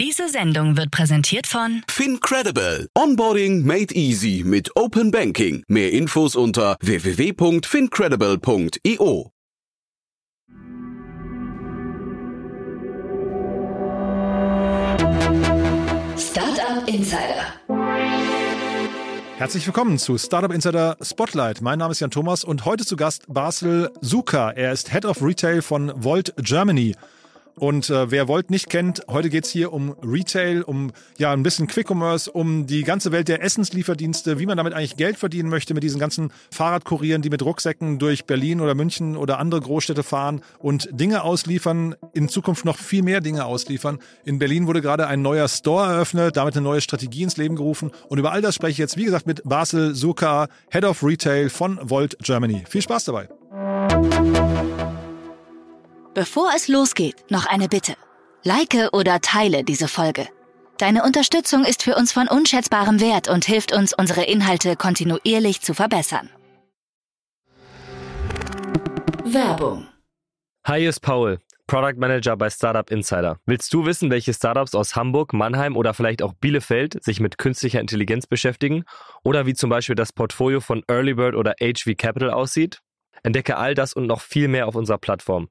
Diese Sendung wird präsentiert von FinCredible. Onboarding made easy mit Open Banking. Mehr Infos unter www.fincredible.io. Startup Insider. Herzlich willkommen zu Startup Insider Spotlight. Mein Name ist Jan Thomas und heute zu Gast Basel Suka. Er ist Head of Retail von Volt Germany. Und äh, wer Volt nicht kennt, heute geht's hier um Retail, um ja ein bisschen Quick Commerce, um die ganze Welt der Essenslieferdienste, wie man damit eigentlich Geld verdienen möchte mit diesen ganzen Fahrradkurieren, die mit Rucksäcken durch Berlin oder München oder andere Großstädte fahren und Dinge ausliefern, in Zukunft noch viel mehr Dinge ausliefern. In Berlin wurde gerade ein neuer Store eröffnet, damit eine neue Strategie ins Leben gerufen. Und über all das spreche ich jetzt, wie gesagt, mit Basel Suka, Head of Retail von Volt Germany. Viel Spaß dabei. Bevor es losgeht, noch eine Bitte. Like oder teile diese Folge. Deine Unterstützung ist für uns von unschätzbarem Wert und hilft uns, unsere Inhalte kontinuierlich zu verbessern. Werbung. Hi, hier ist Paul, Product Manager bei Startup Insider. Willst du wissen, welche Startups aus Hamburg, Mannheim oder vielleicht auch Bielefeld sich mit künstlicher Intelligenz beschäftigen? Oder wie zum Beispiel das Portfolio von Earlybird oder HV Capital aussieht? Entdecke all das und noch viel mehr auf unserer Plattform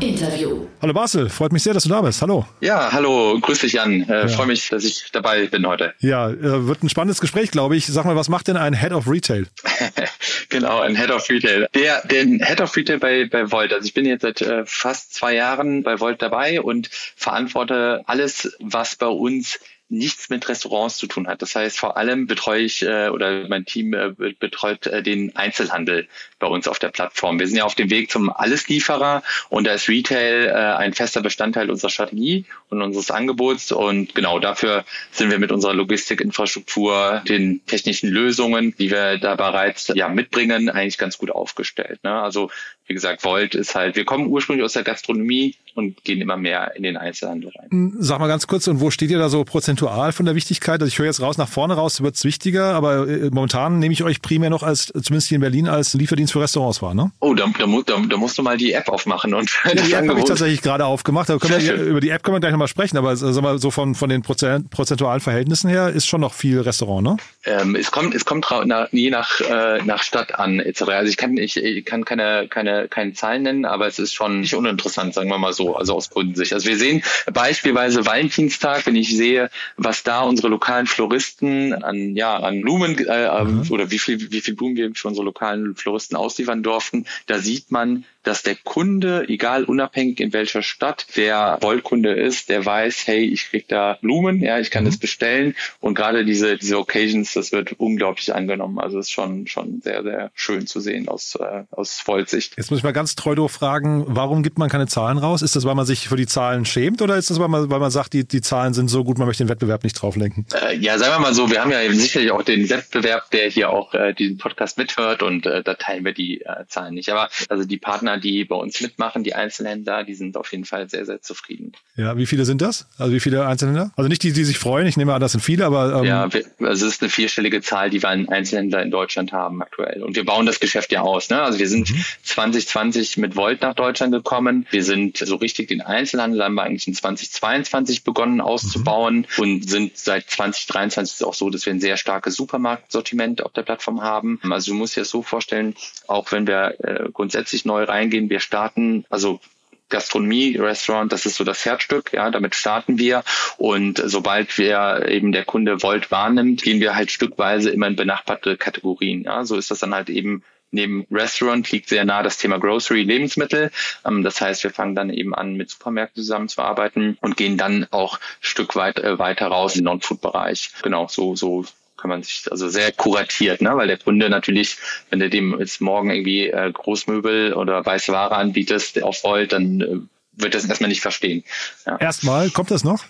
Interview. Hallo Basel, freut mich sehr, dass du da bist. Hallo. Ja, hallo, grüß dich Jan. Äh, ja. Freue mich, dass ich dabei bin heute. Ja, äh, wird ein spannendes Gespräch, glaube ich. Sag mal, was macht denn ein Head of Retail? genau, ein Head of Retail. Der, den Head of Retail bei, bei Volt. Also ich bin jetzt seit äh, fast zwei Jahren bei Volt dabei und verantworte alles, was bei uns nichts mit Restaurants zu tun hat. Das heißt, vor allem betreue ich äh, oder mein Team äh, betreut äh, den Einzelhandel bei uns auf der Plattform. Wir sind ja auf dem Weg zum Alleslieferer und da ist Retail äh, ein fester Bestandteil unserer Strategie und unseres Angebots und genau dafür sind wir mit unserer Logistikinfrastruktur, den technischen Lösungen, die wir da bereits ja mitbringen, eigentlich ganz gut aufgestellt. Ne? Also wie gesagt, Volt ist halt, wir kommen ursprünglich aus der Gastronomie und gehen immer mehr in den Einzelhandel rein. Hm, sag mal ganz kurz, und wo steht ihr da so prozentual von der Wichtigkeit? Also ich höre jetzt raus, nach vorne raus wird es wichtiger, aber äh, momentan nehme ich euch primär noch als, zumindest hier in Berlin, als Lieferdienst für Restaurants wahr, ne? Oh, da, da, da, da musst du mal die App aufmachen und Die App habe ich tatsächlich gerade aufgemacht. Aber wir, über die App können wir gleich nochmal sprechen, aber sag mal, so von, von den Prozent, prozentualen Verhältnissen her ist schon noch viel Restaurant, ne? Ähm, es kommt, es kommt nach, je nach, äh, nach Stadt an, etc. Also ich kann, ich, ich kann keine, keine, keine Zahlen nennen, aber es ist schon nicht uninteressant, sagen wir mal so, also aus Kundensicht. Also wir sehen beispielsweise Valentinstag, wenn ich sehe, was da unsere lokalen Floristen an, ja, an Blumen äh, mhm. oder wie viel, wie viel Blumen wir für unsere lokalen Floristen ausliefern durften, da sieht man, dass der Kunde, egal unabhängig in welcher Stadt der Wollkunde ist, der weiß, hey, ich krieg da Blumen, ja, ich kann mhm. das bestellen und gerade diese diese Occasions, das wird unglaublich angenommen. Also es ist schon schon sehr sehr schön zu sehen aus äh, aus Vollsicht. Jetzt muss ich mal ganz treu doof fragen, warum gibt man keine Zahlen raus? Ist das, weil man sich für die Zahlen schämt oder ist das, weil man weil man sagt, die die Zahlen sind so gut, man möchte den Wettbewerb nicht drauf lenken? Äh, ja, sagen wir mal so, wir haben ja sicherlich auch den Wettbewerb, der hier auch äh, diesen Podcast mithört und äh, da teilen wir die äh, Zahlen nicht. Aber also die Partner Partner, die bei uns mitmachen, die Einzelhändler, die sind auf jeden Fall sehr, sehr zufrieden. Ja, wie viele sind das? Also wie viele Einzelhändler? Also nicht die, die sich freuen, ich nehme an, das sind viele, aber... Ähm ja, also es ist eine vierstellige Zahl, die wir an Einzelhändler in Deutschland haben aktuell. Und wir bauen das Geschäft ja aus. Ne? Also wir sind mhm. 2020 mit Volt nach Deutschland gekommen. Wir sind so richtig den Einzelhandel haben wir eigentlich in 2022 begonnen auszubauen mhm. und sind seit 2023 ist auch so, dass wir ein sehr starkes Supermarktsortiment auf der Plattform haben. Also du musst dir das so vorstellen, auch wenn wir äh, grundsätzlich neu rein eingehen. Wir starten, also Gastronomie, Restaurant, das ist so das Herzstück, ja, damit starten wir. Und sobald wir eben der Kunde Volt wahrnimmt, gehen wir halt stückweise immer in benachbarte Kategorien. Ja, so ist das dann halt eben neben Restaurant liegt sehr nah das Thema Grocery, Lebensmittel. Ähm, das heißt, wir fangen dann eben an, mit Supermärkten zusammenzuarbeiten und gehen dann auch Stück weit äh, weiter raus in den Non-Food-Bereich. Genau, so, so kann man sich, also sehr kuratiert, ne? weil der Kunde natürlich, wenn du dem jetzt morgen irgendwie äh, Großmöbel oder weiße Ware anbietest, auf Volt, dann äh, wird das erstmal nicht verstehen. Ja. Erstmal, kommt das noch?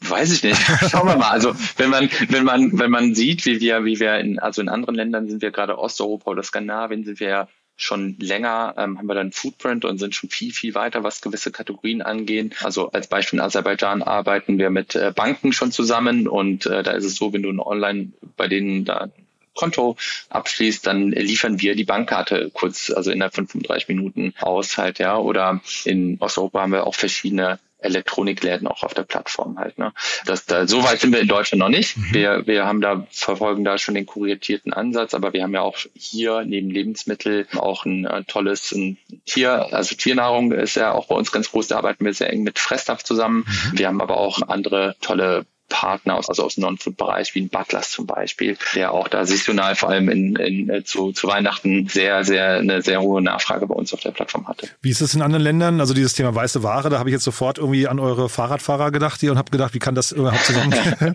Weiß ich nicht. Schauen wir mal. Also wenn man, wenn man, wenn man sieht, wie wir, wie wir in, also in anderen Ländern sind wir gerade Osteuropa oder Skandinavien, sind wir schon länger, ähm, haben wir dann Footprint und sind schon viel, viel weiter, was gewisse Kategorien angehen. Also als Beispiel in Aserbaidschan arbeiten wir mit äh, Banken schon zusammen und äh, da ist es so, wenn du online bei denen da Konto abschließt, dann liefern wir die Bankkarte kurz, also innerhalb von 35 Minuten aus halt, ja. Oder in Osteuropa haben wir auch verschiedene Elektronikläden auch auf der Plattform halt. Ne? Das, da, so weit sind wir in Deutschland noch nicht. Mhm. Wir, wir haben da, verfolgen da schon den kuriertierten Ansatz, aber wir haben ja auch hier neben Lebensmittel auch ein, ein tolles ein Tier, also Tiernahrung ist ja auch bei uns ganz groß, da arbeiten wir sehr eng mit Fressnapf zusammen. Mhm. Wir haben aber auch andere tolle Partner aus, also aus dem Non-Food-Bereich, wie ein Butlers zum Beispiel, der auch da saisonal vor allem in, in, äh, zu, zu Weihnachten sehr, sehr, eine sehr hohe Nachfrage bei uns auf der Plattform hatte. Wie ist es in anderen Ländern? Also dieses Thema weiße Ware, da habe ich jetzt sofort irgendwie an eure Fahrradfahrer gedacht hier und habe gedacht, wie kann das überhaupt zusammengehen? ähm,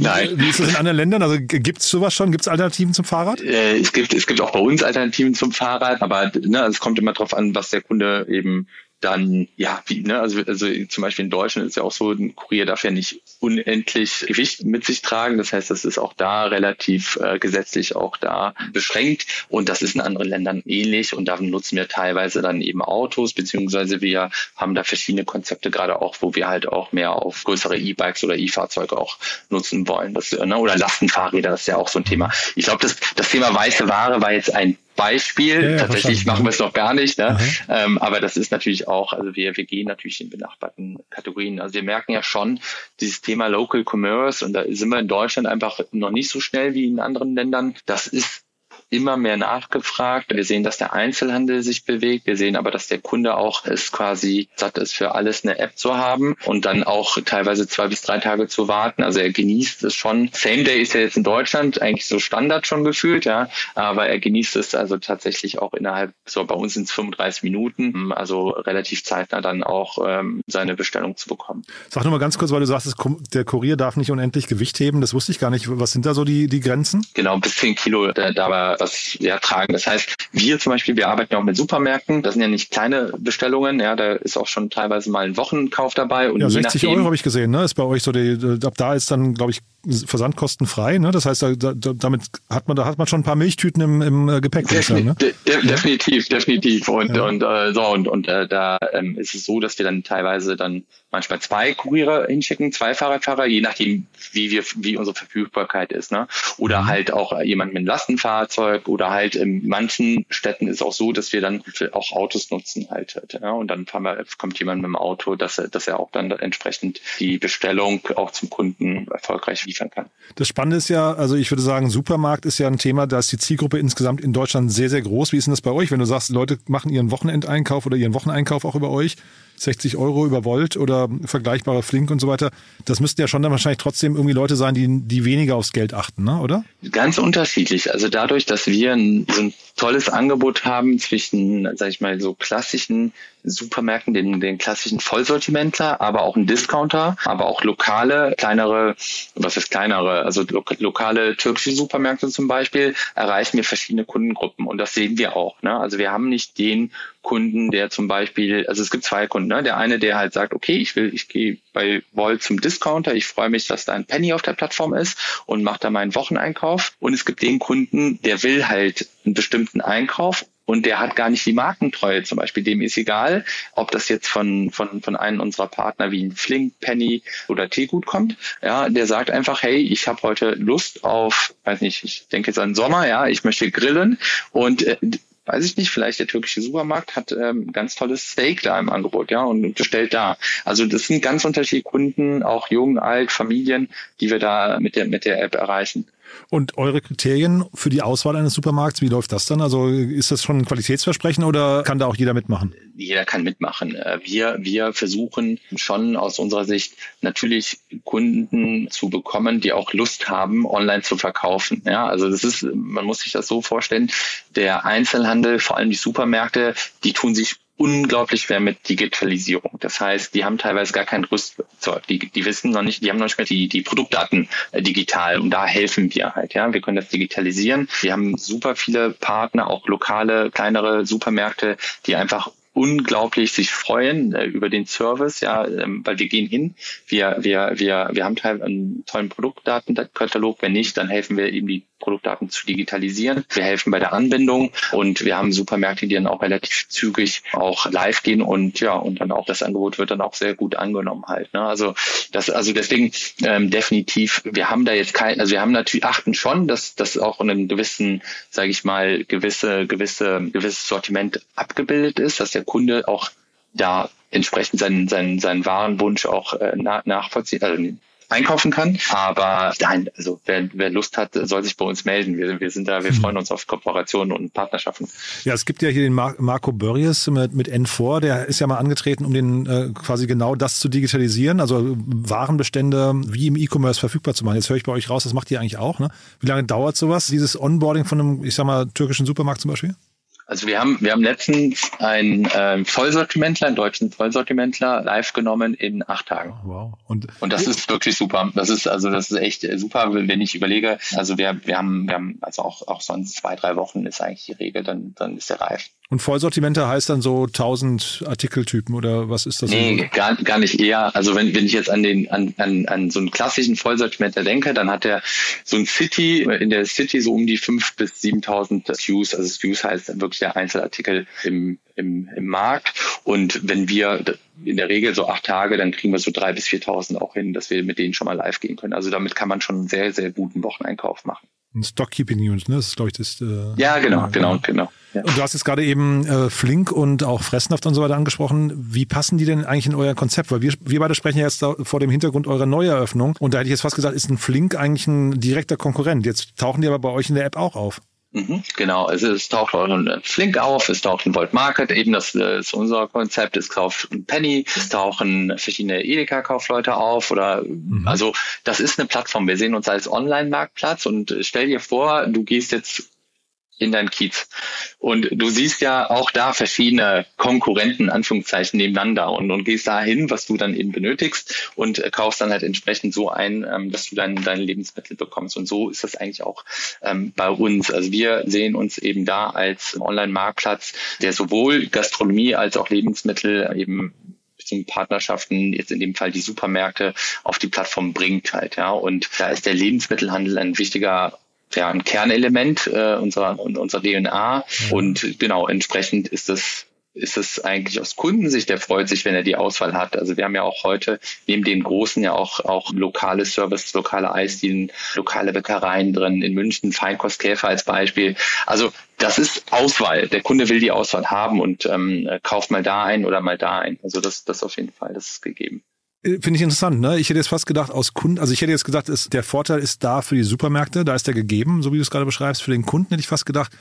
Nein. Wie ist es in anderen Ländern? Also gibt es sowas schon? Gibt es Alternativen zum Fahrrad? Äh, es gibt, es gibt auch bei uns Alternativen zum Fahrrad, aber ne, es kommt immer darauf an, was der Kunde eben dann, ja, wie, ne, also, also zum Beispiel in Deutschland ist ja auch so, ein Kurier darf ja nicht unendlich Gewicht mit sich tragen. Das heißt, das ist auch da relativ äh, gesetzlich auch da beschränkt. Und das ist in anderen Ländern ähnlich. Und da nutzen wir teilweise dann eben Autos, beziehungsweise wir haben da verschiedene Konzepte, gerade auch, wo wir halt auch mehr auf größere E-Bikes oder E-Fahrzeuge auch nutzen wollen. Das, ne, oder Lastenfahrräder, das ist ja auch so ein Thema. Ich glaube, das, das Thema weiße Ware war jetzt ein Beispiel. Ja, Tatsächlich machen wir es noch gar nicht, ne? Ähm, aber das ist natürlich auch, also wir, wir gehen natürlich in benachbarten Kategorien. Also wir merken ja schon dieses Thema Local Commerce und da sind wir in Deutschland einfach noch nicht so schnell wie in anderen Ländern. Das ist immer mehr nachgefragt. Wir sehen, dass der Einzelhandel sich bewegt. Wir sehen aber, dass der Kunde auch es quasi satt ist, für alles eine App zu haben und dann auch teilweise zwei bis drei Tage zu warten. Also er genießt es schon. Same Day ist ja jetzt in Deutschland eigentlich so Standard schon gefühlt, ja. Aber er genießt es also tatsächlich auch innerhalb, so bei uns sind es 35 Minuten, also relativ zeitnah dann auch ähm, seine Bestellung zu bekommen. Sag nur mal ganz kurz, weil du sagst, der Kurier darf nicht unendlich Gewicht heben. Das wusste ich gar nicht. Was sind da so die, die Grenzen? Genau, bis 10 Kilo. Da, da war was ja, tragen. Das heißt, wir zum Beispiel, wir arbeiten ja auch mit Supermärkten. Das sind ja nicht kleine Bestellungen. Ja, da ist auch schon teilweise mal ein Wochenkauf dabei. Und ja, 60 nachdem, Euro habe ich gesehen. Ne? Ist bei euch so die, ab da ist dann, glaube ich, versandkostenfrei. Ne? Das heißt, da, da, damit hat man, da hat man schon ein paar Milchtüten im, im äh, Gepäck. Defin ne? de de definitiv, definitiv. Und, ja. und äh, so und, und äh, da ähm, ist es so, dass wir dann teilweise dann manchmal zwei Kuriere hinschicken, zwei Fahrradfahrer, je nachdem, wie wir, wie unsere Verfügbarkeit ist. Ne? Oder mhm. halt auch jemand mit einem Lastenfahrzeug oder halt in manchen Städten ist auch so, dass wir dann auch Autos nutzen halt. Ja? Und dann wir, kommt jemand mit dem Auto, dass er, dass er auch dann entsprechend die Bestellung auch zum Kunden erfolgreich liefern kann. Das Spannende ist ja, also ich würde sagen, Supermarkt ist ja ein Thema, da ist die Zielgruppe insgesamt in Deutschland sehr, sehr groß. Wie ist denn das bei euch, wenn du sagst, Leute machen ihren Wochenendeinkauf oder ihren Wocheneinkauf auch über euch? 60 Euro über Volt oder vergleichbare Flink und so weiter. Das müssten ja schon dann wahrscheinlich trotzdem irgendwie Leute sein, die, die weniger aufs Geld achten, ne? oder? Ganz unterschiedlich. Also dadurch, dass wir ein, so ein tolles Angebot haben zwischen, sag ich mal, so klassischen Supermärkten, den, den klassischen Vollsortimentler, aber auch ein Discounter, aber auch lokale, kleinere, was ist kleinere, also lo lokale türkische Supermärkte zum Beispiel, erreichen wir verschiedene Kundengruppen und das sehen wir auch. Ne? Also wir haben nicht den Kunden, der zum Beispiel, also es gibt zwei Kunden, ne? der eine, der halt sagt, okay, ich will, ich gehe bei Volt zum Discounter, ich freue mich, dass da ein Penny auf der Plattform ist und mache da meinen Wocheneinkauf und es gibt den Kunden, der will halt einen bestimmten Einkauf und der hat gar nicht die Markentreue zum Beispiel. Dem ist egal, ob das jetzt von, von, von einem unserer Partner wie ein Flink, Penny oder Teegut kommt. Ja, der sagt einfach, hey, ich habe heute Lust auf, weiß nicht, ich denke jetzt an Sommer, ja, ich möchte grillen und äh, weiß ich nicht, vielleicht der türkische Supermarkt hat ähm, ganz tolles Steak da im Angebot, ja, und bestellt da. Also das sind ganz unterschiedliche Kunden, auch jung, alt, Familien, die wir da mit der, mit der App erreichen. Und eure Kriterien für die Auswahl eines Supermarkts, wie läuft das dann? Also ist das schon ein Qualitätsversprechen oder kann da auch jeder mitmachen? Jeder kann mitmachen. Äh, wir, wir versuchen schon aus unserer Sicht natürlich Kunden zu bekommen, die auch Lust haben, online zu verkaufen. Ja, also das ist, man muss sich das so vorstellen, der Einzelhandel, vor allem die Supermärkte, die tun sich unglaublich schwer mit Digitalisierung. Das heißt, die haben teilweise gar kein Rüstzeug. Die, die wissen noch nicht, die haben noch nicht mehr die, die Produktdaten äh, digital und da helfen wir halt. Ja, wir können das digitalisieren. Wir haben super viele Partner, auch lokale, kleinere Supermärkte, die einfach unglaublich sich freuen äh, über den Service, ja, ähm, weil wir gehen hin, wir, wir, wir, wir haben teil einen tollen Produktdatenkatalog, wenn nicht, dann helfen wir eben die Produktdaten zu digitalisieren. Wir helfen bei der Anbindung und wir haben Supermärkte, die dann auch relativ zügig auch live gehen und ja, und dann auch das Angebot wird dann auch sehr gut angenommen halt. Ne? Also das, also deswegen ähm, definitiv, wir haben da jetzt kein, also wir haben natürlich achten schon, dass das auch in einem gewissen, sage ich mal, gewisse, gewisse, gewisses Sortiment abgebildet ist, dass der Kunde auch da entsprechend seinen, seinen, seinen Warenwunsch auch äh, nachvollziehen, also einkaufen kann. Aber nein, also wer, wer Lust hat, soll sich bei uns melden. Wir, wir sind da, wir hm. freuen uns auf Kooperationen und Partnerschaften. Ja, es gibt ja hier den Mar Marco Börries mit, mit N4, der ist ja mal angetreten, um den äh, quasi genau das zu digitalisieren, also Warenbestände wie im E-Commerce verfügbar zu machen. Jetzt höre ich bei euch raus, das macht ihr eigentlich auch. Ne? Wie lange dauert sowas, dieses Onboarding von einem, ich sag mal, türkischen Supermarkt zum Beispiel? Also wir haben, wir haben letztens einen äh, Vollsortimentler, einen deutschen Vollsortimentler live genommen in acht Tagen. Wow. Und, und das ist wirklich super. Das ist, also das ist echt super, wenn ich überlege. Also wir, wir haben, wir haben, also auch, auch sonst zwei, drei Wochen ist eigentlich die Regel, dann, dann ist der reif. Und Vollsortimente heißt dann so 1000 Artikeltypen oder was ist das? Nee, gar, gar nicht eher. Also wenn, wenn ich jetzt an den an, an, an so einen klassischen Vollsortimenter denke, dann hat er so ein City, in der City so um die 5.000 bis 7.000 SKUs. Also SKUs heißt wirklich der Einzelartikel im, im, im Markt. Und wenn wir in der Regel so acht Tage, dann kriegen wir so 3.000 bis 4.000 auch hin, dass wir mit denen schon mal live gehen können. Also damit kann man schon einen sehr, sehr guten Wocheneinkauf machen. Stockkeeping News, ne? Das ist, glaube ich, das. Äh, ja, genau, genau, genau. Ja. Und du hast jetzt gerade eben äh, Flink und auch Fressnaft und so weiter angesprochen. Wie passen die denn eigentlich in euer Konzept? Weil wir, wir beide sprechen ja jetzt vor dem Hintergrund eurer Neueröffnung. Und da hätte ich jetzt fast gesagt, ist ein Flink eigentlich ein direkter Konkurrent. Jetzt tauchen die aber bei euch in der App auch auf. Mhm, genau, also es taucht auch ein Flink auf, es taucht ein Volt Market, eben das ist unser Konzept, es kauft ein Penny, es tauchen verschiedene Edeka-Kaufleute auf oder mhm. also das ist eine Plattform. Wir sehen uns als Online-Marktplatz und stell dir vor, du gehst jetzt in dein Kiez. Und du siehst ja auch da verschiedene Konkurrenten, Anführungszeichen, nebeneinander und, und gehst dahin, was du dann eben benötigst und kaufst dann halt entsprechend so ein, ähm, dass du dann deine Lebensmittel bekommst. Und so ist das eigentlich auch ähm, bei uns. Also wir sehen uns eben da als Online-Marktplatz, der sowohl Gastronomie als auch Lebensmittel eben Partnerschaften, jetzt in dem Fall die Supermärkte, auf die Plattform bringt halt, ja. Und da ist der Lebensmittelhandel ein wichtiger ja, ein Kernelement äh, unserer, unserer DNA. Mhm. Und genau, entsprechend ist das ist es eigentlich aus Kundensicht, der freut sich, wenn er die Auswahl hat. Also wir haben ja auch heute neben den großen ja auch, auch lokale Services, lokale Eisdielen, lokale Bäckereien drin, in München Feinkostkäfer als Beispiel. Also das ist Auswahl. Der Kunde will die Auswahl haben und ähm, kauft mal da ein oder mal da ein. Also das, das auf jeden Fall, das ist gegeben. Äh, finde ich interessant, ne? Ich hätte jetzt fast gedacht, aus Kunden, also ich hätte jetzt gesagt, ist, der Vorteil ist da für die Supermärkte, da ist der gegeben, so wie du es gerade beschreibst. Für den Kunden hätte ich fast gedacht,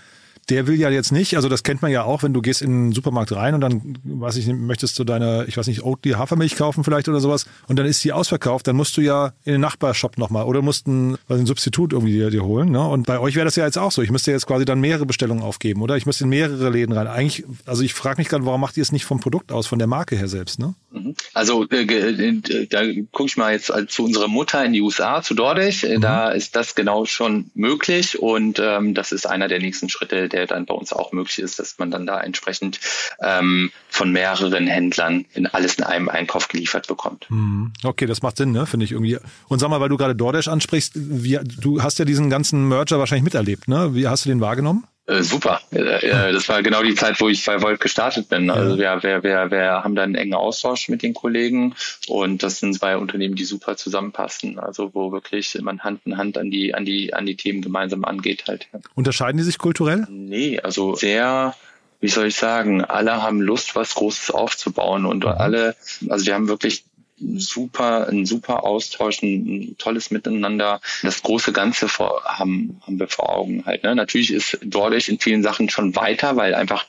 der will ja jetzt nicht, also das kennt man ja auch, wenn du gehst in den Supermarkt rein und dann, weiß ich, möchtest du deine, ich weiß nicht, Oatly Hafermilch kaufen vielleicht oder sowas und dann ist die ausverkauft, dann musst du ja in den Nachbarshop nochmal oder musst ein, was, ein Substitut irgendwie dir, dir holen. Ne? Und bei euch wäre das ja jetzt auch so. Ich müsste jetzt quasi dann mehrere Bestellungen aufgeben oder ich müsste in mehrere Läden rein. Eigentlich, also ich frage mich gerade, warum macht ihr es nicht vom Produkt aus, von der Marke her selbst, ne? Mhm. Also äh, äh, da gucke ich mal jetzt zu unserer Mutter in die USA, zu DoorDash. Äh, mhm. Da ist das genau schon möglich und ähm, das ist einer der nächsten Schritte, der dann bei uns auch möglich ist, dass man dann da entsprechend ähm, von mehreren Händlern in alles in einem Einkauf geliefert bekommt. Mhm. Okay, das macht Sinn, ne? finde ich irgendwie. Und sag mal, weil du gerade DoorDash ansprichst, wie, du hast ja diesen ganzen Merger wahrscheinlich miterlebt, ne? Wie hast du den wahrgenommen? Äh, super. Äh, das war genau die Zeit, wo ich bei Volt gestartet bin. Also wir, wir, wir, wir haben da einen engen Austausch mit den Kollegen und das sind zwei Unternehmen, die super zusammenpassen. Also wo wirklich man Hand in Hand an die, an die, an die Themen gemeinsam angeht halt. Unterscheiden die sich kulturell? Nee, also sehr wie soll ich sagen, alle haben Lust, was Großes aufzubauen und mhm. alle, also wir haben wirklich super, ein super Austausch, ein, tolles Miteinander. Das große Ganze vor, haben, haben wir vor Augen halt. Ne? Natürlich ist DoorDash in vielen Sachen schon weiter, weil einfach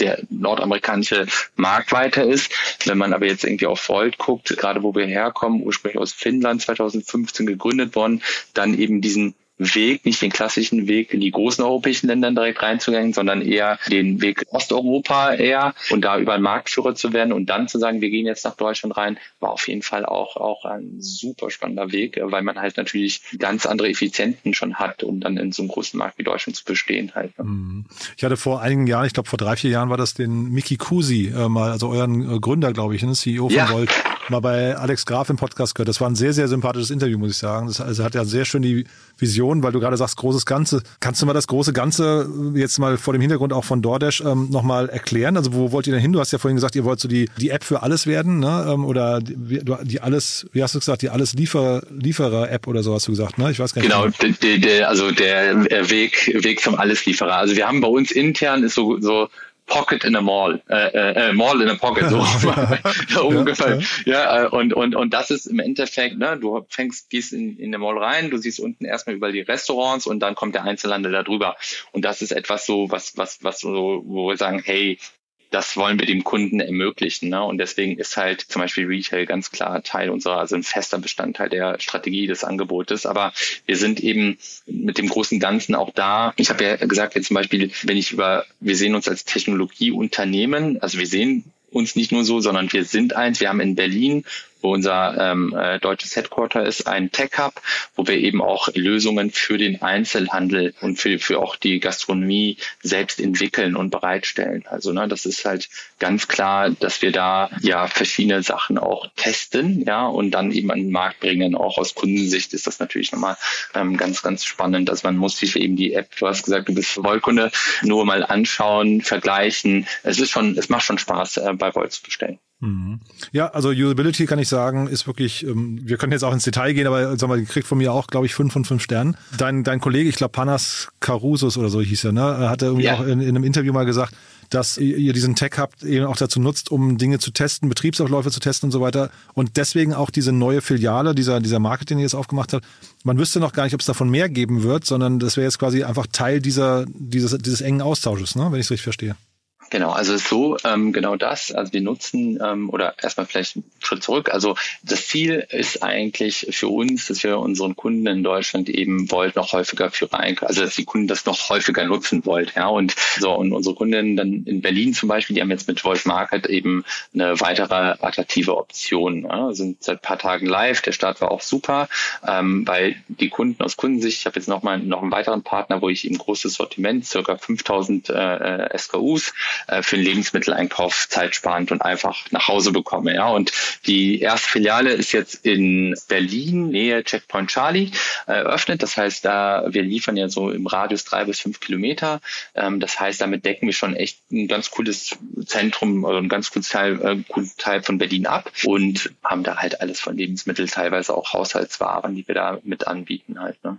der nordamerikanische Markt weiter ist. Wenn man aber jetzt irgendwie auf Volt guckt, gerade wo wir herkommen, ursprünglich aus Finnland, 2015 gegründet worden, dann eben diesen Weg, nicht den klassischen Weg in die großen europäischen Länder direkt reinzugehen, sondern eher den Weg Osteuropa eher und da über einen Marktführer zu werden und dann zu sagen, wir gehen jetzt nach Deutschland rein, war auf jeden Fall auch, auch ein super spannender Weg, weil man halt natürlich ganz andere Effizienten schon hat, um dann in so einem großen Markt wie Deutschland zu bestehen halt. Ne? Mhm. Ich hatte vor einigen Jahren, ich glaube vor drei, vier Jahren war das den Mickey Kusi äh, mal, also euren äh, Gründer, glaube ich, ne, CEO von Ja. Volt, mal bei Alex Graf im Podcast gehört. Das war ein sehr, sehr sympathisches Interview, muss ich sagen. Das also hat ja sehr schön die Vision, weil du gerade sagst, großes Ganze. Kannst du mal das große Ganze jetzt mal vor dem Hintergrund auch von DoorDash ähm, nochmal erklären? Also wo wollt ihr denn hin? Du hast ja vorhin gesagt, ihr wollt so die, die App für alles werden, ne? Ähm, oder die, die alles, wie hast du gesagt, die alles Liefer, Lieferer-App oder so hast du gesagt, ne? Ich weiß gar nicht. Genau, der, der, der, also der Weg, Weg zum Alleslieferer. Also wir haben bei uns intern ist so, so Pocket in a Mall, äh, äh, Mall in a Pocket, so, so ungefähr. Ja, äh, und, und, und das ist im Endeffekt, ne, du fängst, gehst in, in den Mall rein, du siehst unten erstmal über die Restaurants und dann kommt der Einzelhandel da drüber. Und das ist etwas so, was, was, was so, wo wir sagen, hey, das wollen wir dem Kunden ermöglichen. Ne? Und deswegen ist halt zum Beispiel Retail ganz klar Teil unserer, also ein fester Bestandteil der Strategie des Angebotes. Aber wir sind eben mit dem großen Ganzen auch da. Ich habe ja gesagt, jetzt zum Beispiel, wenn ich über, wir sehen uns als Technologieunternehmen, also wir sehen uns nicht nur so, sondern wir sind eins. Wir haben in Berlin wo unser ähm, äh, deutsches Headquarter ist, ein Tech-Hub, wo wir eben auch Lösungen für den Einzelhandel und für, für auch die Gastronomie selbst entwickeln und bereitstellen. Also ne, das ist halt ganz klar, dass wir da ja verschiedene Sachen auch testen, ja, und dann eben an den Markt bringen. Auch aus Kundensicht ist das natürlich nochmal ähm, ganz, ganz spannend. Also man muss sich eben die App, du hast gesagt, du bist Wollkunde, nur mal anschauen, vergleichen. Es ist schon, es macht schon Spaß, äh, bei Woll zu bestellen. Mhm. Ja, also Usability kann ich sagen, ist wirklich, ähm, wir können jetzt auch ins Detail gehen, aber sag mal, die kriegt von mir auch, glaube ich, fünf von fünf Sternen. Dein, dein Kollege, ich glaube Panas Carusos oder so hieß er, ne, hat irgendwie Ja. auch in, in einem Interview mal gesagt, dass ihr ihr diesen Tech habt, eben auch dazu nutzt, um Dinge zu testen, Betriebsabläufe zu testen und so weiter. Und deswegen auch diese neue Filiale, dieser, dieser Market, den ihr jetzt aufgemacht habt. Man wüsste noch gar nicht, ob es davon mehr geben wird, sondern das wäre jetzt quasi einfach Teil dieser, dieses, dieses engen Austausches, ne, wenn ich es richtig verstehe. Genau, also so, ähm, genau das. Also wir nutzen, ähm, oder erstmal vielleicht einen Schritt zurück. Also das Ziel ist eigentlich für uns, dass wir unseren Kunden in Deutschland eben Volt noch häufiger für rein, also dass die Kunden das noch häufiger nutzen wollt. Ja, und so, und unsere Kunden dann in Berlin zum Beispiel, die haben jetzt mit Volt Market eben eine weitere attraktive Option. Ja, sind seit paar Tagen live. Der Start war auch super, ähm, weil die Kunden aus Kundensicht, ich habe jetzt noch mal noch einen weiteren Partner, wo ich eben großes Sortiment, circa 5000 äh, SKUs, äh, für den Lebensmitteleinkauf zeitsparend und einfach nach Hause bekomme. Ja, und die erste Filiale ist jetzt in Berlin, Nähe Checkpoint Charlie, äh, eröffnet. Das heißt, da wir liefern ja so im Radius drei bis fünf Kilometer. Ähm, das heißt, damit decken wir schon echt ein ganz cooles Zentrum, also ein ganz cooles Teil, äh, coolen Teil von Berlin ab und haben da halt alles von Lebensmitteln, teilweise auch Haushaltswaren, die wir da mit anbieten halt. Ne?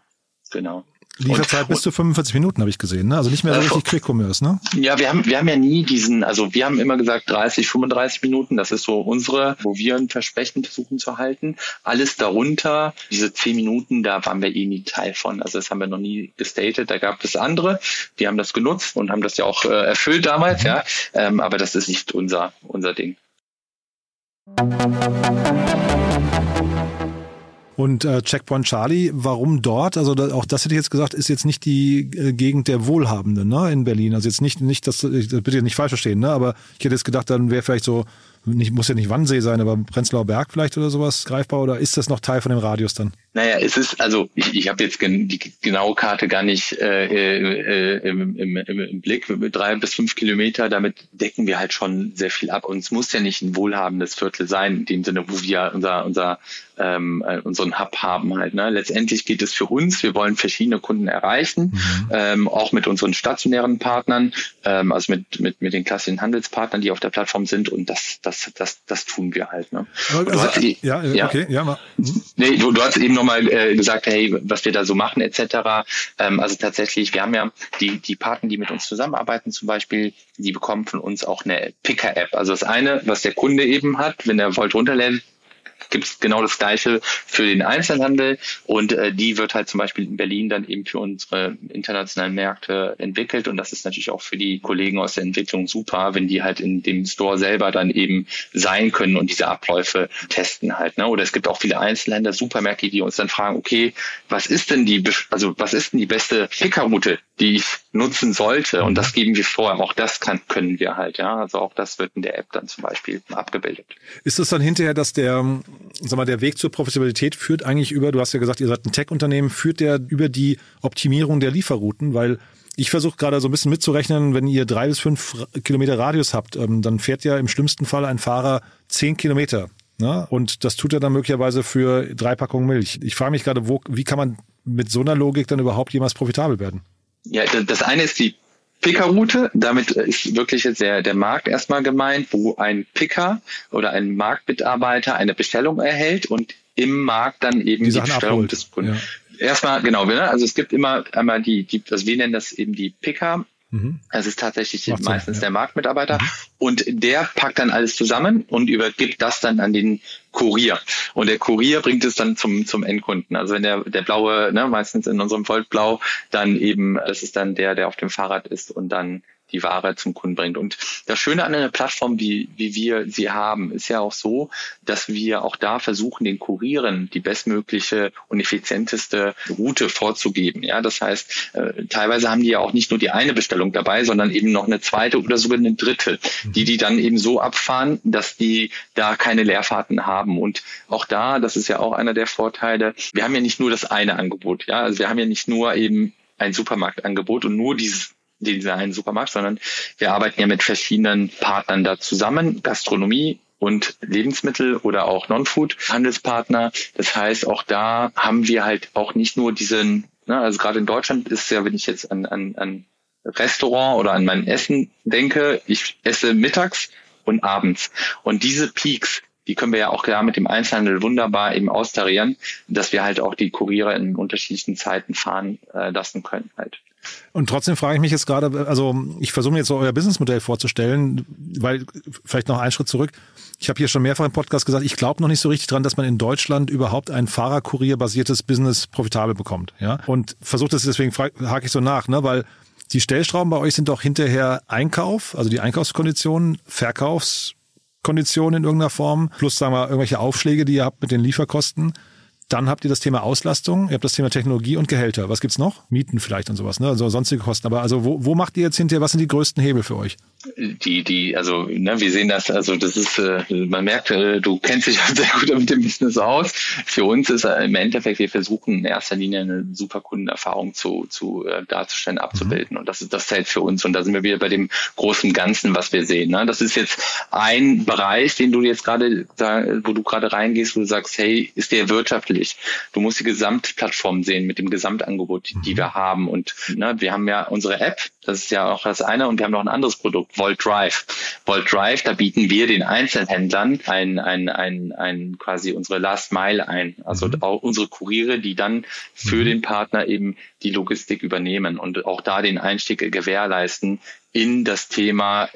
Genau. Lieferzeit Und- bis zu 45 Minuten, habe ich gesehen, ne? Also nicht mehr so Äh, richtig Quick Commerce, ne? Ja, wir haben, wir haben ja nie diesen, also wir haben immer gesagt 30, 35 Minuten, das ist so unsere, wo wir ein Versprechen versuchen zu halten. Alles darunter, diese 10 Minuten, da waren wir eh nie Teil von. Also das haben wir noch nie gestated. Da gab es andere, die haben das genutzt und haben das ja auch äh, erfüllt damals, ja. Ähm, aber das ist nicht unser, unser Ding. Und äh, Checkpoint Charlie, warum dort? Also da, auch das hätte ich jetzt gesagt, ist jetzt nicht die äh, Gegend der Wohlhabenden, ne, in Berlin. Also jetzt nicht, nicht, dass ich das bitte nicht falsch verstehen, ne? Aber ich hätte jetzt gedacht, dann wäre vielleicht so, nicht, muss ja nicht Wannsee sein, aber Prenzlauer Berg vielleicht oder sowas greifbar oder ist das noch Teil von dem Radius dann? Naja, es ist, also ich, ich habe jetzt gen, die genaue Karte gar nicht äh, äh, im, im, im, im Blick. Mit drei bis fünf Kilometer, damit decken wir halt schon sehr viel ab. Und es muss ja nicht ein wohlhabendes Viertel sein, in dem Sinne, wo wir unser, unser ähm, äh, unseren Hub haben halt. Ne? Letztendlich geht es für uns, wir wollen verschiedene Kunden erreichen, ähm, auch mit unseren stationären Partnern, ähm, also mit, mit, mit den klassischen Handelspartnern, die auf der Plattform sind und das, das, das, das tun wir halt. Ne? Also, Du hast ja, äh, ja. okay, ja. mal. Mhm. Nee, du, du hast eben nochmal äh, gesagt, hey, was wir da so machen etc. Ähm, also tatsächlich, wir haben ja die, die Partner, die mit uns zusammenarbeiten zum Beispiel, die bekommen von uns auch eine Picker-App. Also das eine, was der Kunde eben hat, wenn er Volt runterlädt, gibt es genau das Gleiche für den Einzelhandel und äh, die wird halt zum Beispiel in Berlin dann eben für unsere internationalen Märkte entwickelt und das ist natürlich auch für die Kollegen aus der Entwicklung super, wenn die halt in dem Store selber dann eben sein können und diese Abläufe testen halt. Ne? Oder es gibt auch viele Einzelhändler, Supermärkte, die uns dann fragen, okay, was ist denn die, also was ist denn die beste Pickerroute, die ich nutzen sollte? Und das geben wir vor. Auch das kann, können wir halt, ja. Also auch das wird in der App dann zum Beispiel abgebildet. Ist es dann hinterher, dass der, sag mal, der Weg zur Profitabilität führt eigentlich über, du hast ja gesagt, ihr seid ein Tech-Unternehmen, führt der über die Optimierung der Lieferrouten, weil ich versuche gerade so ein bisschen mitzurechnen, wenn ihr drei bis fünf Kilometer Radius habt, ähm, dann fährt ja im schlimmsten Fall ein Fahrer zehn Kilometer. Ne? Und das tut er dann möglicherweise für drei Packungen Milch. Ich frage mich gerade, wo, wie kann man mit so einer Logik dann überhaupt jemals profitabel werden? Ja, das eine ist die Pickerroute. Damit ist wirklich jetzt der, der Markt erstmal gemeint, wo ein Picker oder ein Marktmitarbeiter eine Bestellung erhält und im Markt dann eben die, die Bestellung abholt. des Kunden. Ja. Erstmal, genau, ne? also es gibt immer einmal die, die, also wir nennen das eben die Picker, Mhm. Das ist tatsächlich Macht meistens Sinn, ja. der Marktmitarbeiter. Mhm. Und der packt dann alles zusammen und übergibt das dann an den Kurier. Und der Kurier bringt es dann zum, zum Endkunden. Also wenn der, der blaue, ne, meistens in unserem Voltblau, dann eben, das ist dann der, der auf dem Fahrrad ist und dann die Ware zum Kunden bringt. Und das Schöne an einer Plattform, wie, wie wir sie haben, ist ja auch so, dass wir auch da versuchen, den Kurieren die bestmögliche und effizienteste Route vorzugeben. Ja, das heißt, äh, teilweise haben die ja auch nicht nur die eine Bestellung dabei, sondern eben noch eine zweite oder sogar eine dritte, die die dann eben so abfahren, dass die da keine Leerfahrten haben. Und auch da, das ist ja auch einer der Vorteile, wir haben ja nicht nur das eine Angebot. Ja, also wir haben ja nicht nur eben ein Supermarktangebot und nur dieses dieser einen Supermarkt, sondern wir arbeiten ja mit verschiedenen Partnern da zusammen, Gastronomie, und Lebensmittel oder auch Non-Food-Handelspartner. Das heißt, auch da haben wir halt auch nicht nur diesen, ne, also gerade in Deutschland ist ja, wenn ich jetzt an, an, an Restaurant oder an mein Essen denke, ich esse mittags und abends. Und diese Peaks, die können wir ja auch klar mit dem Einzelhandel wunderbar eben austarieren, dass wir halt auch die Kuriere in unterschiedlichen Zeiten fahren äh, lassen können halt. Und trotzdem frage ich mich jetzt gerade, also ich versuche mir jetzt so euer Businessmodell vorzustellen, weil vielleicht noch einen Schritt zurück. Ich habe hier schon mehrfach im Podcast gesagt, ich glaube noch nicht so richtig dran, dass man in Deutschland überhaupt ein Fahrerkurier-basiertes Business profitabel bekommt. Ja? Und versuche das deswegen hake ich so nach, ne? weil die Stellschrauben bei euch sind doch hinterher Einkauf, also die Einkaufskonditionen, Verkaufskonditionen in irgendeiner Form, plus sagen wir irgendwelche Aufschläge, die ihr habt mit den Lieferkosten. Dann habt ihr das Thema Auslastung, ihr habt das Thema Technologie und Gehälter. Was gibt's noch? Mieten vielleicht und sowas, ne? Also sonstige Kosten. Aber also wo, wo macht ihr jetzt hinterher, was sind die größten Hebel für euch? Die, die, also, ne, wir sehen das, also das ist, äh, man merkt, äh, du kennst dich sehr gut mit dem Business aus. Für uns ist äh, im Endeffekt, wir versuchen in erster Linie eine super Kundenerfahrung zu, zu äh, darzustellen, abzubilden. Mhm. Und das ist das zählt für uns. Und da sind wir wieder bei dem großen Ganzen, was wir sehen. Ne? Das ist jetzt ein Bereich, den du jetzt gerade, wo du gerade reingehst, wo du sagst, hey, ist der wirtschaftlich? Du musst die Gesamtplattform sehen mit dem Gesamtangebot, die mhm. wir haben. Und ne, wir haben ja unsere App, das ist ja auch das eine, und wir haben noch ein anderes Produkt, Volt Drive. Volt Drive, da bieten wir den Einzelhändlern ein, ein, ein, ein quasi unsere Last Mile ein. Also mhm. auch unsere Kuriere, die dann für mhm. den Partner eben die Logistik übernehmen und auch da den Einstieg gewährleisten in das Thema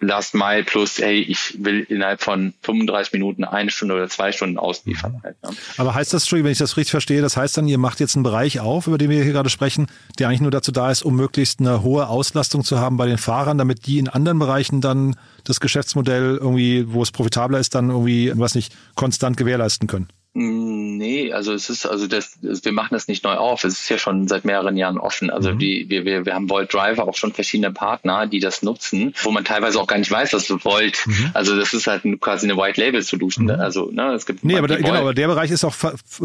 Last Mile plus, hey, ich will innerhalb von 35 Minuten eine Stunde oder zwei Stunden ausliefern. Halt, ne? Aber heißt das, wenn ich das richtig verstehe, das heißt dann, ihr macht jetzt einen Bereich auf, über den wir hier gerade sprechen, der eigentlich nur dazu da ist, um möglichst eine hohe Auslastung zu haben bei den Fahrern, damit die in anderen Bereichen dann das Geschäftsmodell irgendwie, wo es profitabler ist, dann irgendwie, was nicht, konstant gewährleisten können? Nee, also es ist, also das, wir machen das nicht neu auf. Es ist ja schon seit mehreren Jahren offen. Also mhm. die, wir, wir, wir haben Volt Driver auch schon verschiedene Partner, die das nutzen, wo man teilweise auch gar nicht weiß, dass du Volt. Mhm. Also das ist halt quasi eine White Label Solution. Mhm. Also ne, es gibt. Nee, aber da, genau, aber der Bereich ist auch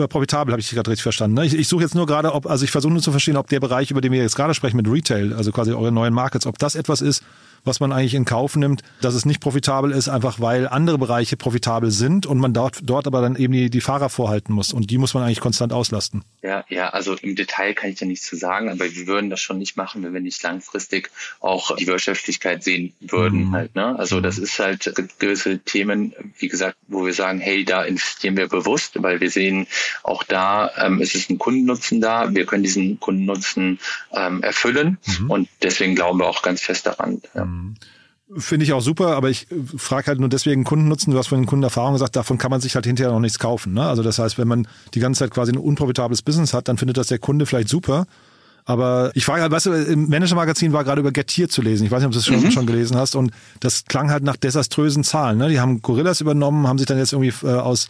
profitabel, habe ich gerade richtig verstanden. Ne? Ich, ich suche jetzt nur gerade, ob, also ich versuche nur zu verstehen, ob der Bereich, über den wir jetzt gerade sprechen mit Retail, also quasi eure neuen Markets, ob das etwas ist, was man eigentlich in Kauf nimmt, dass es nicht profitabel ist, einfach weil andere Bereiche profitabel sind und man dort, dort aber dann eben die, die Fahrer vorhalten muss. Und die muss man eigentlich konstant auslasten. Ja, ja, also im Detail kann ich da nichts zu sagen, aber wir würden das schon nicht machen, wenn wir nicht langfristig auch die Wirtschaftlichkeit sehen würden. Mhm. Halt, ne? Also das ist halt gewisse Themen, wie gesagt, wo wir sagen, hey, da investieren wir bewusst, weil wir sehen, auch da ähm, ist es ein Kundennutzen da. Wir können diesen Kundennutzen ähm, erfüllen mhm. und deswegen glauben wir auch ganz fest daran. Ja. Mhm. Finde ich auch super, aber ich äh, frage halt nur deswegen Kundennutzen. Du hast von den Kundenerfahrung gesagt, davon kann man sich halt hinterher noch nichts kaufen. Ne? Also das heißt, wenn man die ganze Zeit quasi ein unprofitables Business hat, dann findet das der Kunde vielleicht super. Aber ich frage halt, weißt du, im Manager-Magazin war gerade über Getir zu lesen. Ich weiß nicht, ob du das schon, mhm. schon gelesen hast. Und das klang halt nach desaströsen Zahlen. Ne? Die haben Gorillas übernommen, haben sich dann jetzt irgendwie äh, aus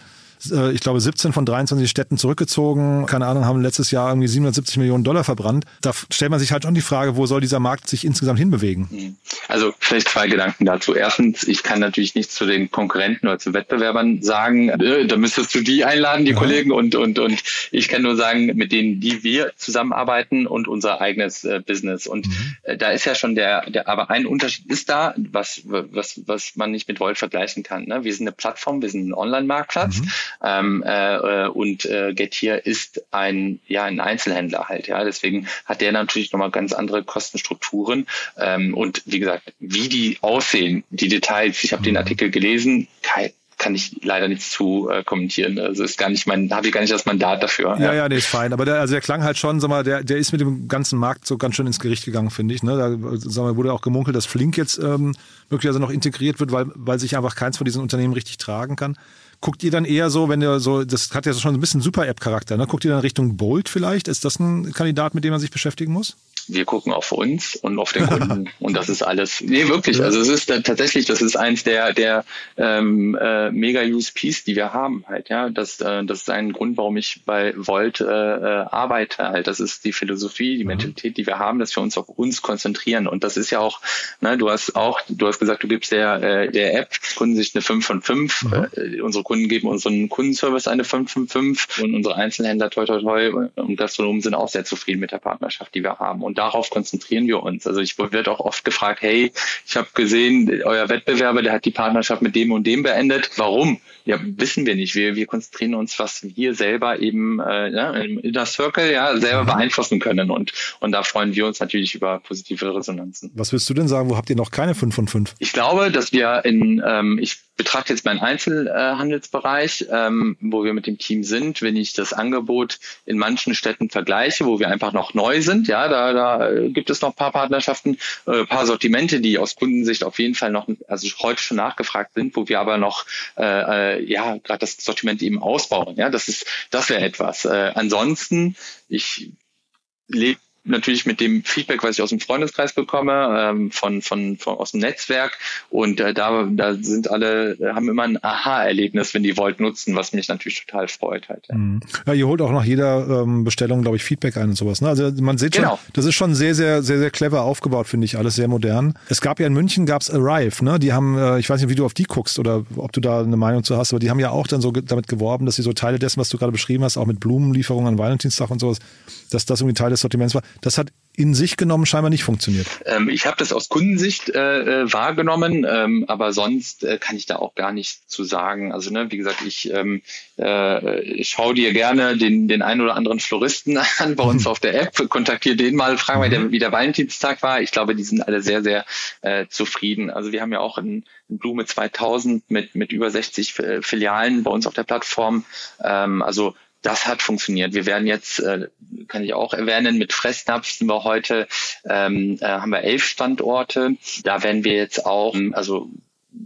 äh, ich glaube, 17 von 23 Städten zurückgezogen. Keine Ahnung, haben letztes Jahr irgendwie 770 Millionen Dollar verbrannt. Da stellt man sich halt schon die Frage, wo soll dieser Markt sich insgesamt hinbewegen? Mhm. Also vielleicht zwei Gedanken dazu. Erstens, ich kann natürlich nichts zu den Konkurrenten oder zu Wettbewerbern sagen. Äh, da müsstest du die einladen, die ja. Kollegen. Und, und, und ich kann nur sagen, mit denen, die wir zusammenarbeiten und unser eigenes äh, Business. Und mhm. äh, da ist ja schon der, der, aber ein Unterschied ist da, was, was, was man nicht mit Volt vergleichen kann. Ne? Wir sind eine Plattform, wir sind ein Online-Marktplatz. Mhm. Ähm, äh, und äh, Getir ist ein, ja, ein Einzelhändler halt, ja. Deswegen hat der natürlich nochmal ganz andere Kostenstrukturen. Ähm, und wie gesagt, wie die aussehen, die Details, ich habe den mhm. Artikel gelesen, kein, kann ich leider nichts zu äh, kommentieren. Also ist gar nicht mein, habe ich gar nicht das Mandat dafür. Ja, ja, ja nee, ist fein. Aber der, also der klang halt schon, sag mal, der, der ist mit dem ganzen Markt so ganz schön ins Gericht gegangen, finde ich. Ne? Da sag mal, wurde auch gemunkelt, dass Flink jetzt ähm, möglicherweise noch integriert wird, weil, weil sich einfach keins von diesen Unternehmen richtig tragen kann guckt ihr dann eher so, wenn ihr so, das hat ja schon ein bisschen Super-App-Charakter, ne? Guckt ihr dann Richtung Bold vielleicht? Ist das ein Kandidat, mit dem man sich beschäftigen muss? Wir gucken auf uns und auf den Kunden und das ist alles. Nee, wirklich. Also es ist tatsächlich, das ist eins der der ähm, äh, mega USPs, die wir haben halt. Ja, das äh, das ist ein Grund, warum ich bei Volt äh, äh, arbeite. Halt, das ist die Philosophie, die mhm. Mentalität, die wir haben, dass wir uns auf uns konzentrieren und das ist ja auch. Ne, du hast auch, du hast gesagt, du gibst der äh, der App Kundensicht eine 5 von 5. Mhm. Äh, unsere Kunden geben unseren Kundenservice eine 5 von 5 und unsere Einzelhändler toi toi toi und Gastronomen sind auch sehr zufrieden mit der Partnerschaft, die wir haben. Und und darauf konzentrieren wir uns. Also ich werde auch oft gefragt, hey, ich habe gesehen, euer Wettbewerber, der hat die Partnerschaft mit dem und dem beendet. Warum? Ja, wissen wir nicht. Wir, wir konzentrieren uns, was wir selber eben äh, ja, im Inner Circle ja selber beeinflussen können. Und, und da freuen wir uns natürlich über positive Resonanzen. Was willst du denn sagen? Wo habt ihr noch keine 5 von 5? Ich glaube, dass wir in, ähm, ich betrachte jetzt meinen Einzelhandelsbereich, ähm, wo wir mit dem Team sind. Wenn ich das Angebot in manchen Städten vergleiche, wo wir einfach noch neu sind, ja, da, da gibt es noch ein paar Partnerschaften, äh, paar Sortimente, die aus Kundensicht auf jeden Fall noch, also heute schon nachgefragt sind, wo wir aber noch, äh, äh ja, gerade das Sortiment eben ausbauen. Ja, das ist, das wäre etwas. Äh, ansonsten, ich lebe natürlich mit dem Feedback, was ich aus dem Freundeskreis bekomme, ähm, von, von, von aus dem Netzwerk. Und äh, da, da sind alle, haben immer ein Aha-Erlebnis, wenn die Volt nutzen, was mich natürlich total freut halt. Ja, mhm. ja ihr holt auch nach jeder ähm, Bestellung, glaube ich, Feedback ein und sowas. Ne? Also man sieht schon, genau. das ist schon sehr, sehr, sehr, sehr clever aufgebaut, finde ich, alles sehr modern. Es gab ja in München gab's Arrive, ne? Die haben, äh, ich weiß nicht, wie du auf die guckst oder ob du da eine Meinung zu hast, aber die haben ja auch dann so damit geworben, dass sie so Teile dessen, was du gerade beschrieben hast, auch mit Blumenlieferungen an Valentinstag und sowas, dass das irgendwie Teil des Sortiments war. Das hat in sich genommen scheinbar nicht funktioniert. Ähm, ich habe das aus Kundensicht äh, äh, wahrgenommen, ähm, aber sonst äh, kann ich da auch gar nichts zu sagen. Also ne, wie gesagt, ich, ähm, äh, ich schaue dir gerne den, den einen oder anderen Floristen an bei uns auf der App, kontaktiere den mal, frage mal, der, wie der Valentinstag war. Ich glaube, die sind alle sehr, sehr äh, zufrieden. Also wir haben ja auch ein, ein Blume 2000 mit, mit über 60 Filialen bei uns auf der Plattform. Ähm, also das hat funktioniert. Wir werden jetzt, äh, kann ich auch erwähnen, mit Fressnapf sind wir heute, ähm, äh, haben wir elf Standorte. Da werden wir jetzt auch, also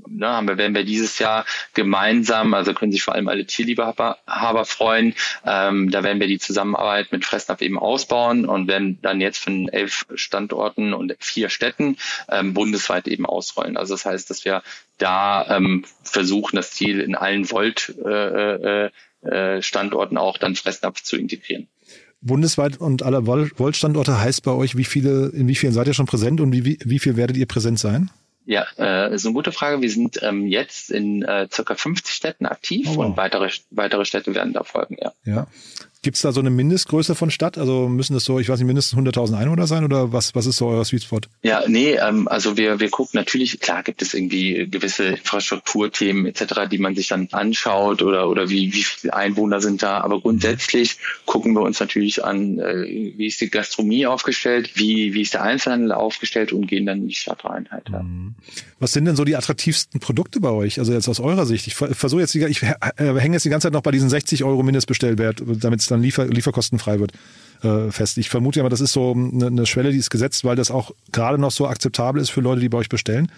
ne, haben wir, werden wir dieses Jahr gemeinsam, also können sich vor allem alle Tierliebhaber freuen, ähm, da werden wir die Zusammenarbeit mit Fressnapf eben ausbauen und werden dann jetzt von elf Standorten und vier Städten ähm, bundesweit eben ausrollen. Also das heißt, dass wir da ähm, versuchen, das Ziel in allen Volt äh, äh, äh, Standorten auch dann Fressnapf zu integrieren. Bundesweit und alle Volt-Standorte heißt bei euch, wie viele, in wie vielen seid ihr schon präsent und wie, wie viel werdet ihr präsent sein? Ja, äh, ist eine gute Frage. Wir sind ähm, jetzt in äh, circa 50 Städten aktiv oh, wow. und weitere, weitere Städte werden da folgen, ja. Ja. Gibt es da so eine Mindestgröße von Stadt? Also müssen das so, ich weiß nicht, mindestens 100.000 Einwohner sein oder was, was ist so euer Sweet Spot? Ja, nee, ähm, also wir, wir gucken natürlich, klar gibt es irgendwie gewisse Infrastrukturthemen etc., die man sich dann anschaut oder, oder wie, wie viele Einwohner sind da. Aber grundsätzlich gucken wir uns natürlich an, äh, wie ist die Gastronomie aufgestellt, wie, wie ist der Einzelhandel aufgestellt und gehen dann in die Stadt rein halt. Ja. Mhm. Was sind denn so die attraktivsten Produkte bei euch? Also jetzt aus eurer Sicht. Ich versuche jetzt, die, ich hänge jetzt die ganze Zeit noch bei diesen 60 Euro Mindestbestellwert, damit es dann dann liefer, lieferkostenfrei wird äh, fest. Ich vermute ja mal, das ist so eine, eine Schwelle, die ist gesetzt, weil das auch gerade noch so akzeptabel ist für Leute, die bei euch bestellen.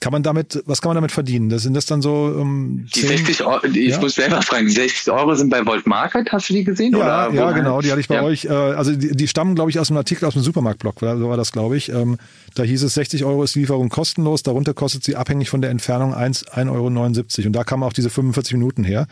Kann man damit, was kann man damit verdienen? Das sind das dann so ähm, Die 60 Euro, ich ja? muss selber fragen, die 60 Euro sind bei Volt Market, hast du die gesehen? Ja, oder ja genau, die hatte ich bei ja. euch. Äh, also die, die stammen, glaube ich, aus einem Artikel aus dem Supermarktblog, so war das, glaube ich. Ähm, da hieß es, 60 Euro ist die Lieferung kostenlos, darunter kostet sie abhängig von der Entfernung 1,79 Euro. Und da kamen auch diese 45 Minuten her.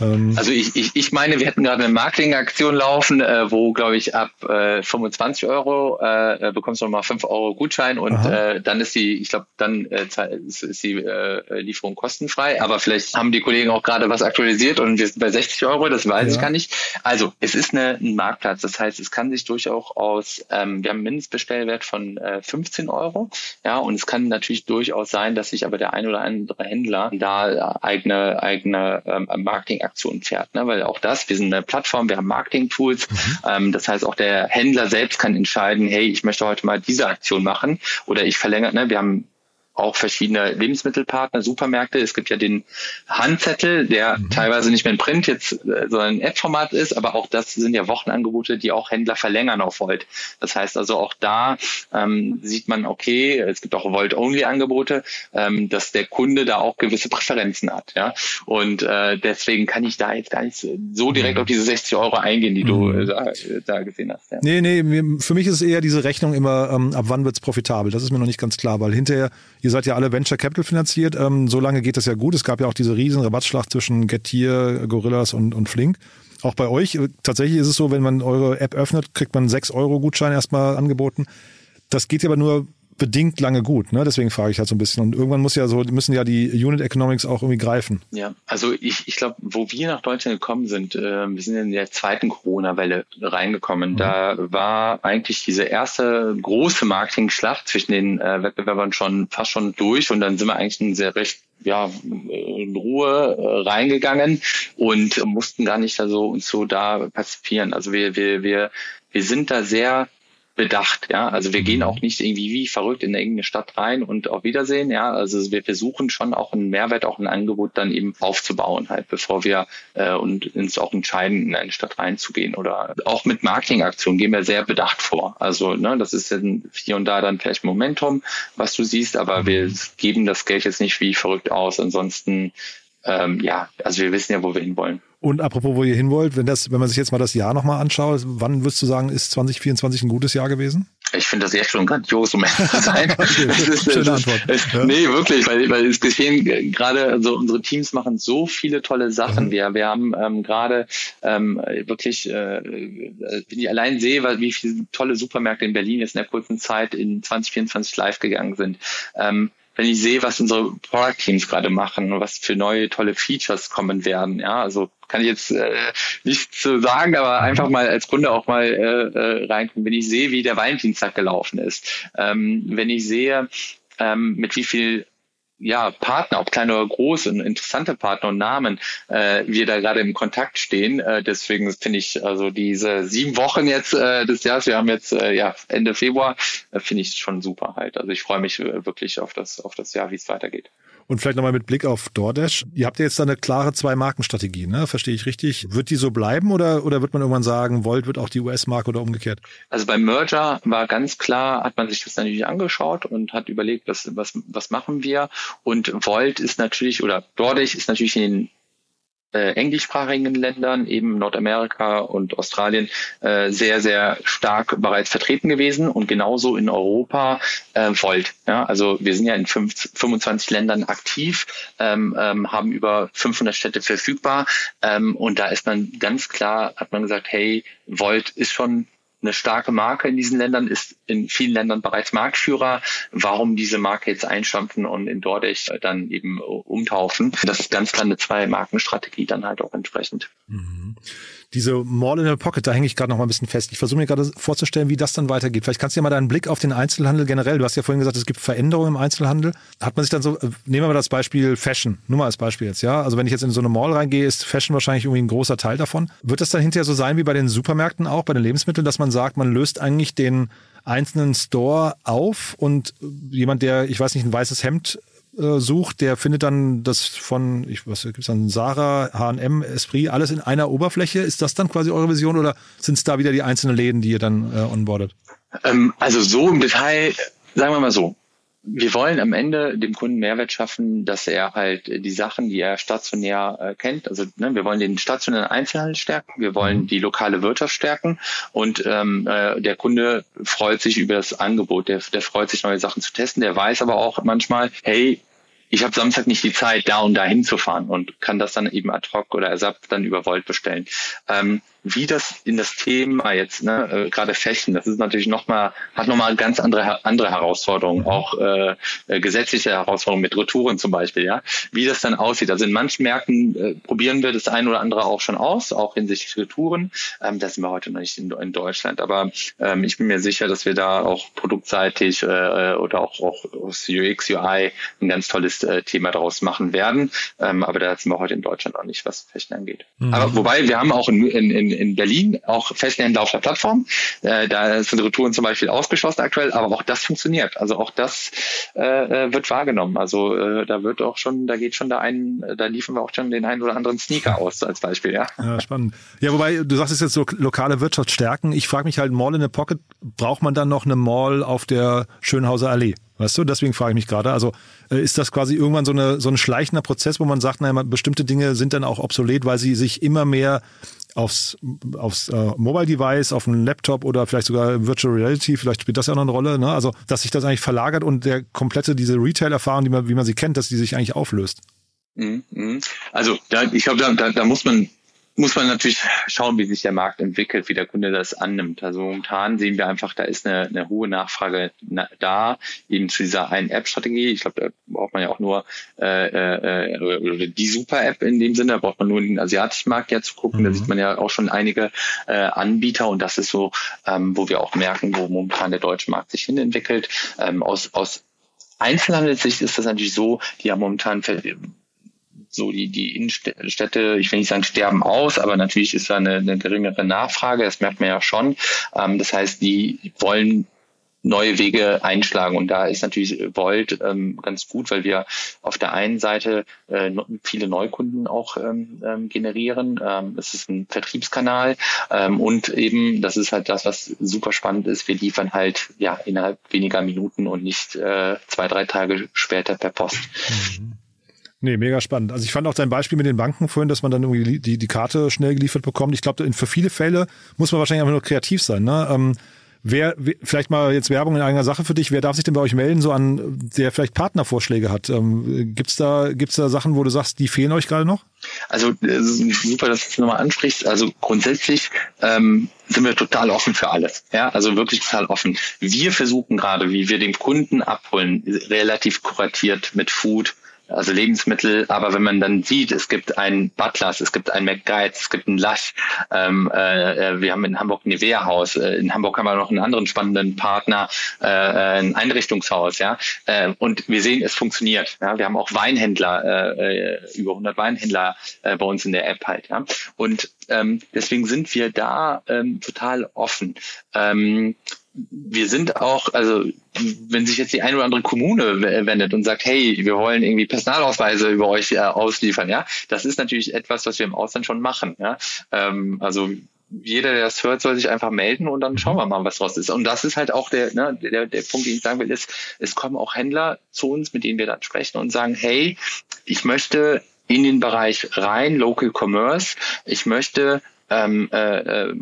Ähm also ich, ich, ich meine, wir hätten gerade eine Marketingaktion laufen, äh, wo, glaube ich, ab äh, 25 Euro äh, bekommst du nochmal 5 Euro Gutschein und äh, dann ist die, ich glaube, dann äh, ist, die äh, Lieferung kostenfrei. Aber vielleicht haben die Kollegen auch gerade was aktualisiert und wir sind bei 60 Euro, das weiß ja. ich gar nicht. Also es ist eine, ein Marktplatz, das heißt, es kann sich durchaus, ähm, wir haben einen Mindestbestellwert von äh, 15 Euro, ja, und es kann natürlich durchaus sein, dass sich aber der ein oder andere Händler da eigene, eigene ähm, Marketing Aktion fährt. Ne? Weil auch das, wir sind eine Plattform, wir haben Marketing-Tools. Mhm. Ähm, das heißt, auch der Händler selbst kann entscheiden, hey, ich möchte heute mal diese Aktion machen oder ich verlängere, ne? wir haben auch verschiedene Lebensmittelpartner, Supermärkte. Es gibt ja den Handzettel, der mhm. teilweise nicht mehr in Print jetzt, äh, sondern App-Format ist, aber auch das sind ja Wochenangebote, die auch Händler verlängern auf Volt. Das heißt also auch da ähm, sieht man, okay, es gibt auch Volt-Only-Angebote, ähm, dass der Kunde da auch gewisse Präferenzen hat. Ja? Und äh, deswegen kann ich da jetzt gar nicht so direkt mhm. auf diese 60 Euro eingehen, die du mhm. äh, da, da, gesehen hast. Ja. Nee, nee, für mich ist es eher diese Rechnung immer, ähm, ab wann wird's profitabel. Das ist mir noch nicht ganz klar, weil hinterher Ihr seid ja alle Venture Capital finanziert. Ähm, so lange geht das ja gut. Es gab ja auch diese riesen Rabattschlacht zwischen Getir, Gorillas und, und Flink. Auch bei euch, äh, tatsächlich ist es so, wenn man eure App öffnet, kriegt man 6 Euro Gutschein erstmal angeboten. Das geht aber nur bedingt lange gut. Ne? Deswegen frage ich halt so ein bisschen. Und irgendwann muss ja so, müssen ja die Unit Economics auch irgendwie greifen. Ja, also ich, ich glaube, wo wir nach Deutschland gekommen sind, äh, wir sind in der zweiten Corona-Welle reingekommen. Mhm. Da war eigentlich diese erste große Marketing-Schlacht zwischen den äh, Wettbewerbern schon fast schon durch und dann sind wir eigentlich in sehr recht ja, in Ruhe äh, reingegangen und mussten gar nicht da so uns so da pazifieren. Also wir, wir, wir, wir sind da sehr bedacht. Ja, also wir gehen mhm. auch nicht irgendwie wie verrückt in irgendeine Stadt rein und auf Wiedersehen. Ja, also wir versuchen schon auch einen Mehrwert, auch ein Angebot dann eben aufzubauen, halt, bevor wir äh, und uns auch entscheiden, in eine Stadt reinzugehen oder auch mit Marketingaktionen gehen wir sehr bedacht vor. Also ne, das ist dann hier und da dann vielleicht Momentum, was du siehst, aber mhm. wir geben das Geld jetzt nicht wie verrückt aus. Ansonsten ähm, ja, also wir wissen ja, wo wir hinwollen. Und apropos, wo ihr hin wollt, wenn, das, wenn man sich jetzt mal das Jahr nochmal anschaut, wann würdest du sagen, ist 2024 ein gutes Jahr gewesen? Ich finde das jetzt schon grandios, um ehrlich zu sein. okay, ist, schöne Antwort. Ja. Nee, wirklich, weil, weil es geschehen gerade, also unsere Teams machen so viele tolle Sachen. Mhm. Wir, wir haben ähm, gerade ähm, wirklich, äh, wenn ich allein sehe, wie viele tolle Supermärkte in Berlin jetzt in der kurzen Zeit in 2024 live gegangen sind. Ähm, wenn ich sehe, was unsere Product Teams gerade machen und was für neue tolle Features kommen werden, ja, also kann ich jetzt äh, nicht so sagen, aber einfach mal als Kunde auch mal äh, äh, reingucken, wenn ich sehe, wie der Valentinstag gelaufen ist, ähm, wenn ich sehe, ähm, mit wie viel ja, Partner, ob kleine oder große, interessante Partner und Namen, äh, wir da gerade im Kontakt stehen. Äh, deswegen finde ich also diese sieben Wochen jetzt äh, des Jahres, wir haben jetzt äh, ja Ende Februar, äh, finde ich schon super halt. Also ich freue mich äh, wirklich auf das, auf das Jahr, wie es weitergeht. Und vielleicht nochmal mit Blick auf DoorDash. Ihr habt ja jetzt da eine klare Zwei-Marken-Strategie, ne? Verstehe ich richtig? Wird die so bleiben oder, oder wird man irgendwann sagen, Volt wird auch die US-Marke oder umgekehrt? Also beim Merger war ganz klar, hat man sich das natürlich angeschaut und hat überlegt, was, was, was machen wir? Und Volt ist natürlich, oder DoorDash ist natürlich in den äh, englischsprachigen Ländern, eben Nordamerika und Australien, äh, sehr, sehr stark bereits vertreten gewesen und genauso in Europa äh, Volt. Ja? Also wir sind ja in fünf, 25 Ländern aktiv, ähm, ähm, haben über 500 Städte verfügbar ähm, und da ist man ganz klar, hat man gesagt, hey, Volt ist schon eine starke Marke in diesen Ländern, ist in vielen Ländern bereits Marktführer. Warum diese Marke jetzt einstampfen und in Dortech dann eben umtaufen? Das ist ganz klar eine Zwei-Marken-Strategie dann halt auch entsprechend. Mhm diese Mall in the Pocket, da hänge ich gerade noch mal ein bisschen fest. Ich versuche mir gerade vorzustellen, wie das dann weitergeht. Vielleicht kannst du ja mal deinen Blick auf den Einzelhandel generell, du hast ja vorhin gesagt, es gibt Veränderungen im Einzelhandel. Hat man sich dann so, äh, nehmen wir mal das Beispiel Fashion, nur mal als Beispiel jetzt, ja. Also wenn ich jetzt in so eine Mall reingehe, ist Fashion wahrscheinlich irgendwie ein großer Teil davon. Wird das dann hinterher so sein wie bei den Supermärkten auch, bei den Lebensmitteln, dass man sagt, man löst eigentlich den einzelnen Store auf und jemand, der, ich weiß nicht, ein weißes Hemd äh, sucht, der findet dann das von, ich was gibt's dann, Sarah, H&M, Esprit, alles in einer Oberfläche. Ist das dann quasi eure Vision oder sind es da wieder die einzelnen Läden, die ihr dann äh, onboardet? Ähm, also so im Detail, sagen wir mal so, wir wollen am Ende dem Kunden Mehrwert schaffen, dass er halt die Sachen, die er stationär äh, kennt, also ne, wir wollen den stationären Einzelhandel stärken, wir wollen mhm. die lokale Wirtschaft stärken und ähm, äh, der Kunde freut sich über das Angebot, der, der freut sich neue Sachen zu testen, der weiß aber auch manchmal, hey, ich habe Samstag nicht die Zeit, da und da hinzufahren und kann das dann eben ad hoc oder Ersatz dann über Volt bestellen. Ähm, wie das in das Thema jetzt, ne, äh, gerade Fashion, das ist natürlich nochmal, hat nochmal ganz andere, andere Herausforderungen, mhm. auch äh, äh, gesetzliche Herausforderungen mit Retouren zum Beispiel, ja, wie das dann aussieht. Also in manchen Märkten äh, probieren wir das ein oder andere auch schon aus, auch hinsichtlich Retouren. Ähm, da sind wir heute noch nicht in, in Deutschland, aber ähm, ich bin mir sicher, dass wir da auch produktseitig äh, äh oder auch, auch aus UX, UI ein ganz tolles äh, Thema daraus machen werden. Ähm, aber da sind wir heute in Deutschland noch nicht, was Fashion angeht. Mhm. Aber wobei, wir haben auch in, in, in in Berlin auch Festhändler auf der Plattform. Äh, da sind Retouren zum Beispiel ausgeschlossen aktuell, aber auch das funktioniert. Also auch das äh, äh, wird wahrgenommen. Also äh, da wird auch schon, da geht schon da ein, da liefern wir auch schon den einen oder anderen Sneaker aus als Beispiel, ja. Ja, spannend. Ja, wobei du sagst es jetzt so lokale Wirtschaft stärken. Ich frage mich halt, Mall in the Pocket, braucht man dann noch eine Mall auf der Schönhauser Allee? Weißt du, deswegen frage ich mich gerade. Also äh, ist das quasi irgendwann so, eine, so ein schleichender Prozess, wo man sagt, naja, bestimmte Dinge sind dann auch obsolet, weil sie sich immer mehr aufs, aufs äh, Mobile Device, auf einen Laptop oder vielleicht sogar Virtual Reality, vielleicht spielt das ja noch eine Rolle, ne? Also, dass sich das eigentlich verlagert und der komplette, diese Retail-Erfahrung, die man, wie man sie kennt, dass die sich eigentlich auflöst. Mhm, mhm. Also da, ich glaube, da, da, da muss man muss man natürlich schauen, wie sich der Markt entwickelt, wie der Kunde das annimmt. Also momentan sehen wir einfach, da ist eine, eine hohe Nachfrage da, eben zu dieser einen App-Strategie. Ich glaube, da braucht man ja auch nur äh, äh, oder die Super-App in dem Sinne, da braucht man nur in den asiatischen Markt ja zu gucken. Mhm. Da sieht man ja auch schon einige äh, Anbieter und das ist so, ähm, wo wir auch merken, wo momentan der deutsche Markt sich hin entwickelt. Ähm, aus, aus Einzelhandelssicht ist das natürlich so, die haben momentan so die, die Innenstädte, ich will nicht sagen sterben aus, aber natürlich ist da eine, eine geringere Nachfrage, das merkt man ja schon. Ähm, das heißt, die wollen neue Wege einschlagen. Und da ist natürlich Volt ähm, ganz gut, weil wir auf der einen Seite äh, viele Neukunden auch ähm, ähm, generieren. Ähm, es ist ein Vertriebskanal ähm, und eben, das ist halt das, was super spannend ist, wir liefern halt ja innerhalb weniger Minuten und nicht äh, zwei, drei Tage später per Post. Mhm. Nee, mega spannend. Also ich fand auch dein Beispiel mit den Banken vorhin, dass man dann irgendwie die, die Karte schnell geliefert bekommt. Ich glaube, für viele Fälle muss man wahrscheinlich einfach nur kreativ sein. Ne? Ähm, Wer, vielleicht mal jetzt Werbung in eigener Sache für dich, wer darf sich denn bei euch melden, so an, der vielleicht Partnervorschläge hat? Ähm, gibt's da, gibt's da Sachen, wo du sagst, die fehlen euch gerade noch? Also super, dass du es nochmal ansprichst. Also grundsätzlich ähm, sind wir total offen für alles. Ja, also wirklich total offen. Wir versuchen gerade, wie wir den Kunden abholen, relativ kuratiert mit Food, also Lebensmittel. Aber wenn man dann sieht, es gibt einen Butlers, es gibt einen McGuides, es gibt einen Lush, ähm, äh, äh, wir haben in Hamburg ein Nivea-Haus, äh, in Hamburg haben wir noch einen anderen spannenden Partner, äh, äh, ein Einrichtungshaus, ja. Äh, und wir sehen, es funktioniert. Ja? Wir haben auch Weinhändler, äh, über 100 Weinhändler äh, bei uns in der App halt. Ja? Und ähm, deswegen sind wir da ähm, total offen. Ähm, wir sind auch, also wenn sich jetzt die eine oder andere Kommune wendet und sagt, hey, wir wollen irgendwie Personalausweise über euch äh, ausliefern, ja, das ist natürlich etwas, was wir im Ausland schon machen. Ja? Ähm, also jeder, der das hört, soll sich einfach melden und dann schauen wir mal, was draus ist. Und das ist halt auch der, ne, der, der Punkt, den ich sagen will, ist, es kommen auch Händler zu uns, mit denen wir dann sprechen und sagen, hey, ich möchte in den Bereich rein Local Commerce, ich möchte ähm, äh, äh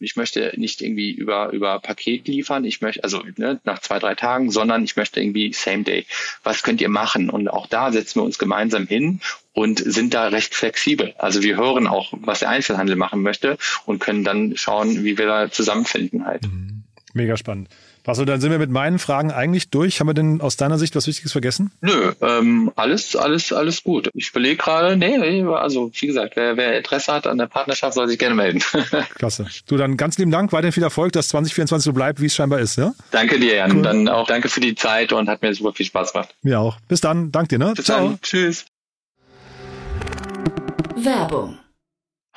ich möchte nicht irgendwie über, über Paket liefern, ich möchte, also ne, nach zwei, drei Tagen, sondern ich möchte irgendwie Same Day. Was könnt ihr machen? Und auch da setzen wir uns gemeinsam hin und sind da recht flexibel. Also wir hören auch, was der Einzelhandel machen möchte und können dann schauen, wie wir da zusammenfinden halt. Mhm. Mega spannend. Also dann sind wir mit meinen Fragen eigentlich durch. Haben wir denn aus deiner Sicht was Wichtiges vergessen? Nö, ähm, alles, alles, alles gut. Ich überlege gerade, nee, also wie gesagt, wer, wer Interesse hat an der Partnerschaft, soll sich gerne melden. Klasse. Du, dann ganz lieben Dank, weiterhin viel Erfolg, dass 2024 so bleibt, wie es scheinbar ist. Ja? Danke dir, Jan. Cool. Dann auch danke für die Zeit und hat mir super viel Spaß gemacht. Mir auch. Bis dann. Dank dir. Ne? Bis Ciao. Dann. Tschüss. Werbung